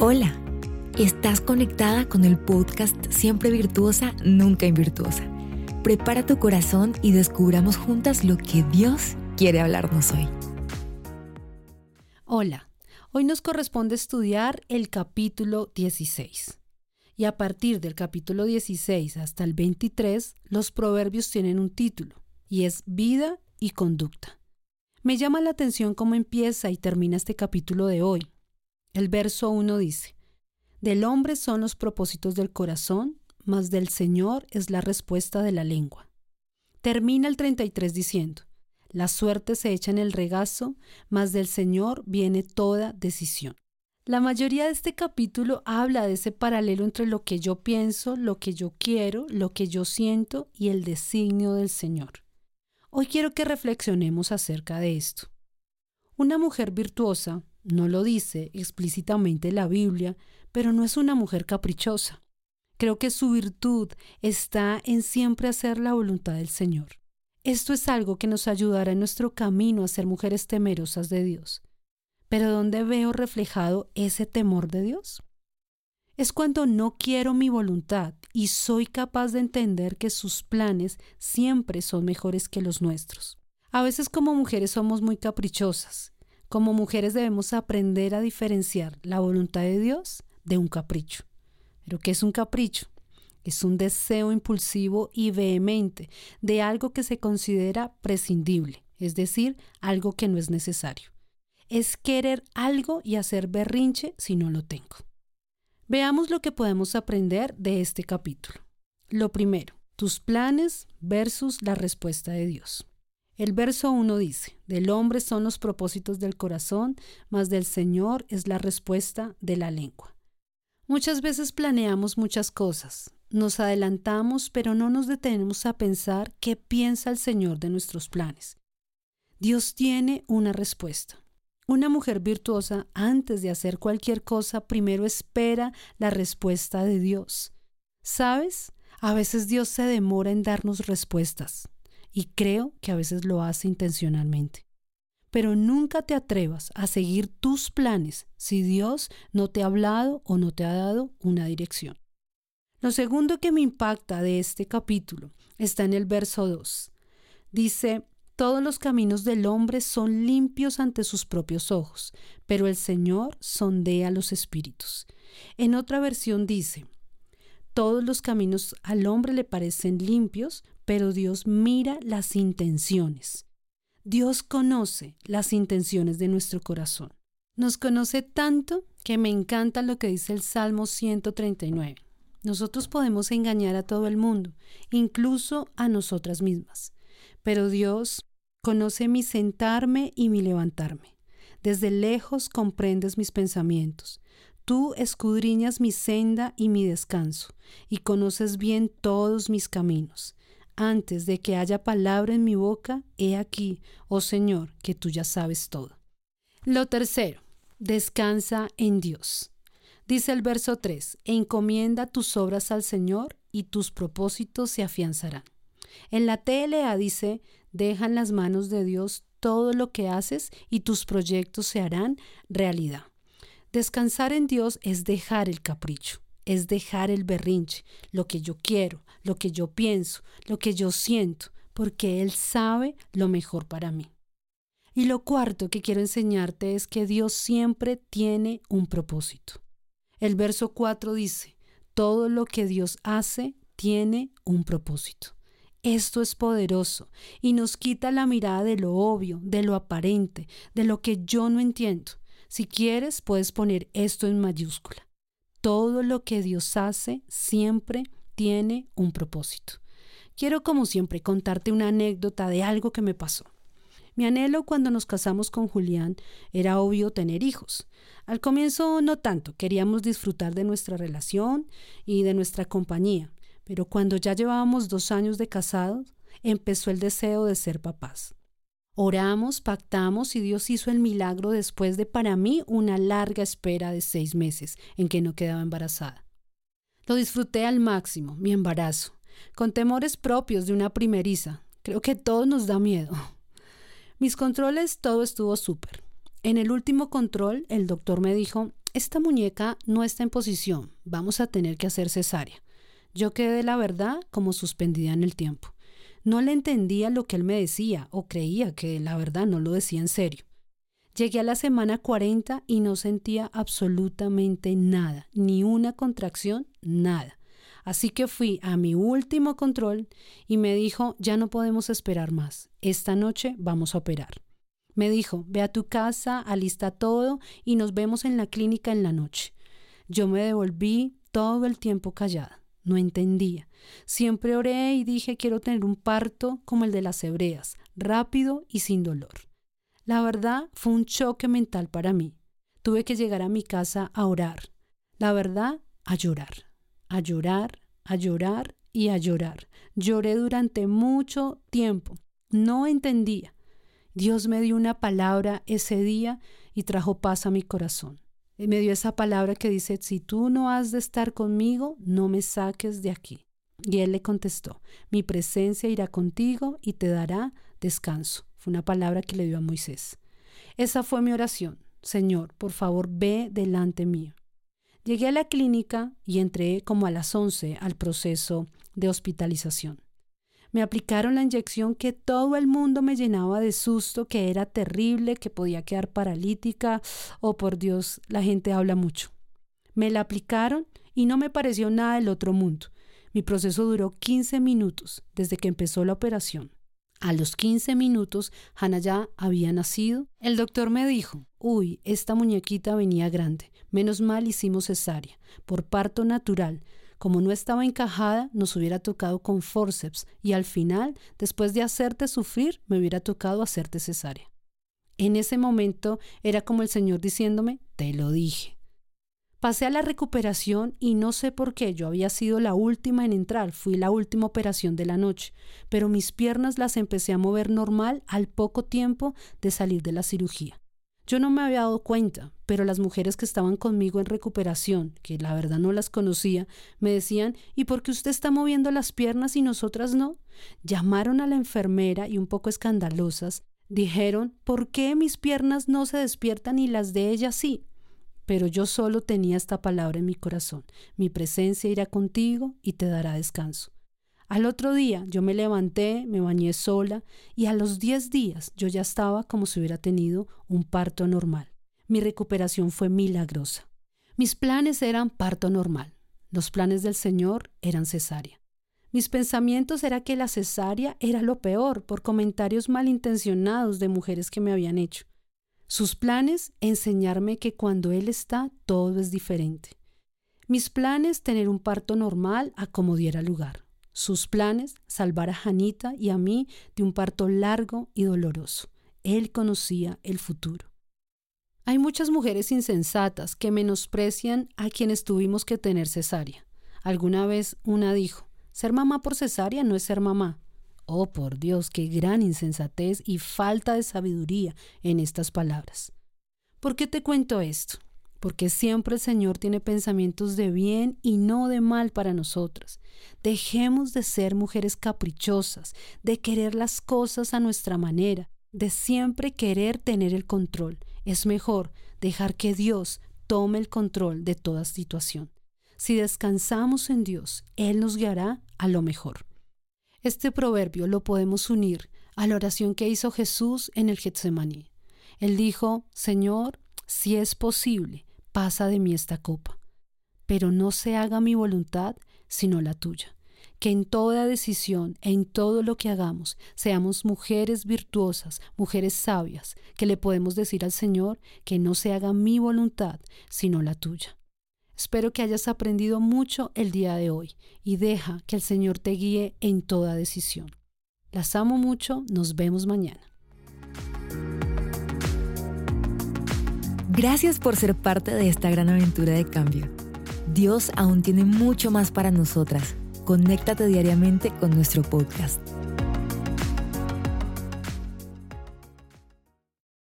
Hola, estás conectada con el podcast Siempre Virtuosa, Nunca Invirtuosa. Prepara tu corazón y descubramos juntas lo que Dios quiere hablarnos hoy. Hola, hoy nos corresponde estudiar el capítulo 16. Y a partir del capítulo 16 hasta el 23, los proverbios tienen un título, y es vida y conducta. Me llama la atención cómo empieza y termina este capítulo de hoy. El verso 1 dice, Del hombre son los propósitos del corazón, mas del Señor es la respuesta de la lengua. Termina el 33 diciendo, La suerte se echa en el regazo, mas del Señor viene toda decisión. La mayoría de este capítulo habla de ese paralelo entre lo que yo pienso, lo que yo quiero, lo que yo siento y el designio del Señor. Hoy quiero que reflexionemos acerca de esto. Una mujer virtuosa, no lo dice explícitamente la Biblia, pero no es una mujer caprichosa. Creo que su virtud está en siempre hacer la voluntad del Señor. Esto es algo que nos ayudará en nuestro camino a ser mujeres temerosas de Dios. Pero ¿dónde veo reflejado ese temor de Dios? Es cuando no quiero mi voluntad y soy capaz de entender que sus planes siempre son mejores que los nuestros. A veces como mujeres somos muy caprichosas. Como mujeres debemos aprender a diferenciar la voluntad de Dios de un capricho. ¿Pero qué es un capricho? Es un deseo impulsivo y vehemente de algo que se considera prescindible, es decir, algo que no es necesario. Es querer algo y hacer berrinche si no lo tengo. Veamos lo que podemos aprender de este capítulo. Lo primero, tus planes versus la respuesta de Dios. El verso 1 dice, del hombre son los propósitos del corazón, mas del Señor es la respuesta de la lengua. Muchas veces planeamos muchas cosas, nos adelantamos, pero no nos detenemos a pensar qué piensa el Señor de nuestros planes. Dios tiene una respuesta. Una mujer virtuosa, antes de hacer cualquier cosa, primero espera la respuesta de Dios. ¿Sabes? A veces Dios se demora en darnos respuestas, y creo que a veces lo hace intencionalmente. Pero nunca te atrevas a seguir tus planes si Dios no te ha hablado o no te ha dado una dirección. Lo segundo que me impacta de este capítulo está en el verso 2. Dice, todos los caminos del hombre son limpios ante sus propios ojos, pero el Señor sondea los espíritus. En otra versión dice, todos los caminos al hombre le parecen limpios, pero Dios mira las intenciones. Dios conoce las intenciones de nuestro corazón. Nos conoce tanto que me encanta lo que dice el Salmo 139. Nosotros podemos engañar a todo el mundo, incluso a nosotras mismas. Pero Dios Conoce mi sentarme y mi levantarme. Desde lejos comprendes mis pensamientos. Tú escudriñas mi senda y mi descanso, y conoces bien todos mis caminos. Antes de que haya palabra en mi boca, he aquí, oh Señor, que tú ya sabes todo. Lo tercero, descansa en Dios. Dice el verso 3, encomienda tus obras al Señor y tus propósitos se afianzarán. En la TLA dice, Deja en las manos de Dios todo lo que haces y tus proyectos se harán realidad. Descansar en Dios es dejar el capricho, es dejar el berrinche, lo que yo quiero, lo que yo pienso, lo que yo siento, porque Él sabe lo mejor para mí. Y lo cuarto que quiero enseñarte es que Dios siempre tiene un propósito. El verso 4 dice, todo lo que Dios hace tiene un propósito. Esto es poderoso y nos quita la mirada de lo obvio, de lo aparente, de lo que yo no entiendo. Si quieres, puedes poner esto en mayúscula. Todo lo que Dios hace siempre tiene un propósito. Quiero, como siempre, contarte una anécdota de algo que me pasó. Mi anhelo cuando nos casamos con Julián era obvio tener hijos. Al comienzo no tanto, queríamos disfrutar de nuestra relación y de nuestra compañía, pero cuando ya llevábamos dos años de casados, empezó el deseo de ser papás. Oramos, pactamos y Dios hizo el milagro después de para mí una larga espera de seis meses en que no quedaba embarazada. Lo disfruté al máximo, mi embarazo, con temores propios de una primeriza. Creo que todo nos da miedo. Mis controles, todo estuvo súper. En el último control, el doctor me dijo, esta muñeca no está en posición, vamos a tener que hacer cesárea. Yo quedé, la verdad, como suspendida en el tiempo. No le entendía lo que él me decía o creía que la verdad no lo decía en serio. Llegué a la semana 40 y no sentía absolutamente nada, ni una contracción, nada. Así que fui a mi último control y me dijo, ya no podemos esperar más, esta noche vamos a operar. Me dijo, ve a tu casa, alista todo y nos vemos en la clínica en la noche. Yo me devolví todo el tiempo callada. No entendía. Siempre oré y dije quiero tener un parto como el de las hebreas, rápido y sin dolor. La verdad fue un choque mental para mí. Tuve que llegar a mi casa a orar. La verdad, a llorar. A llorar, a llorar y a llorar. Lloré durante mucho tiempo. No entendía. Dios me dio una palabra ese día y trajo paz a mi corazón. Me dio esa palabra que dice, si tú no has de estar conmigo, no me saques de aquí. Y él le contestó, mi presencia irá contigo y te dará descanso. Fue una palabra que le dio a Moisés. Esa fue mi oración. Señor, por favor, ve delante mío. Llegué a la clínica y entré como a las 11 al proceso de hospitalización. Me aplicaron la inyección que todo el mundo me llenaba de susto, que era terrible, que podía quedar paralítica. Oh, por Dios, la gente habla mucho. Me la aplicaron y no me pareció nada del otro mundo. Mi proceso duró 15 minutos desde que empezó la operación. A los 15 minutos, Hannah ya había nacido. El doctor me dijo, uy, esta muñequita venía grande. Menos mal hicimos cesárea, por parto natural. Como no estaba encajada, nos hubiera tocado con forceps y al final, después de hacerte sufrir, me hubiera tocado hacerte cesárea. En ese momento era como el Señor diciéndome, te lo dije. Pasé a la recuperación y no sé por qué yo había sido la última en entrar, fui la última operación de la noche, pero mis piernas las empecé a mover normal al poco tiempo de salir de la cirugía. Yo no me había dado cuenta, pero las mujeres que estaban conmigo en recuperación, que la verdad no las conocía, me decían, ¿y por qué usted está moviendo las piernas y nosotras no? Llamaron a la enfermera y un poco escandalosas, dijeron, ¿por qué mis piernas no se despiertan y las de ella sí? Pero yo solo tenía esta palabra en mi corazón, mi presencia irá contigo y te dará descanso. Al otro día yo me levanté, me bañé sola y a los 10 días yo ya estaba como si hubiera tenido un parto normal. Mi recuperación fue milagrosa. Mis planes eran parto normal. Los planes del Señor eran cesárea. Mis pensamientos era que la cesárea era lo peor por comentarios malintencionados de mujeres que me habían hecho. Sus planes enseñarme que cuando Él está todo es diferente. Mis planes tener un parto normal a como diera lugar. Sus planes, salvar a Janita y a mí de un parto largo y doloroso. Él conocía el futuro. Hay muchas mujeres insensatas que menosprecian a quienes tuvimos que tener cesárea. Alguna vez una dijo, ser mamá por cesárea no es ser mamá. Oh, por Dios, qué gran insensatez y falta de sabiduría en estas palabras. ¿Por qué te cuento esto? Porque siempre el Señor tiene pensamientos de bien y no de mal para nosotras. Dejemos de ser mujeres caprichosas, de querer las cosas a nuestra manera, de siempre querer tener el control. Es mejor dejar que Dios tome el control de toda situación. Si descansamos en Dios, Él nos guiará a lo mejor. Este proverbio lo podemos unir a la oración que hizo Jesús en el Getsemaní. Él dijo, Señor, si es posible, pasa de mí esta copa, pero no se haga mi voluntad, sino la tuya. Que en toda decisión en todo lo que hagamos seamos mujeres virtuosas, mujeres sabias, que le podemos decir al Señor que no se haga mi voluntad, sino la tuya. Espero que hayas aprendido mucho el día de hoy y deja que el Señor te guíe en toda decisión. Las amo mucho, nos vemos mañana. Gracias por ser parte de esta gran aventura de cambio. Dios aún tiene mucho más para nosotras. Conéctate diariamente con nuestro podcast.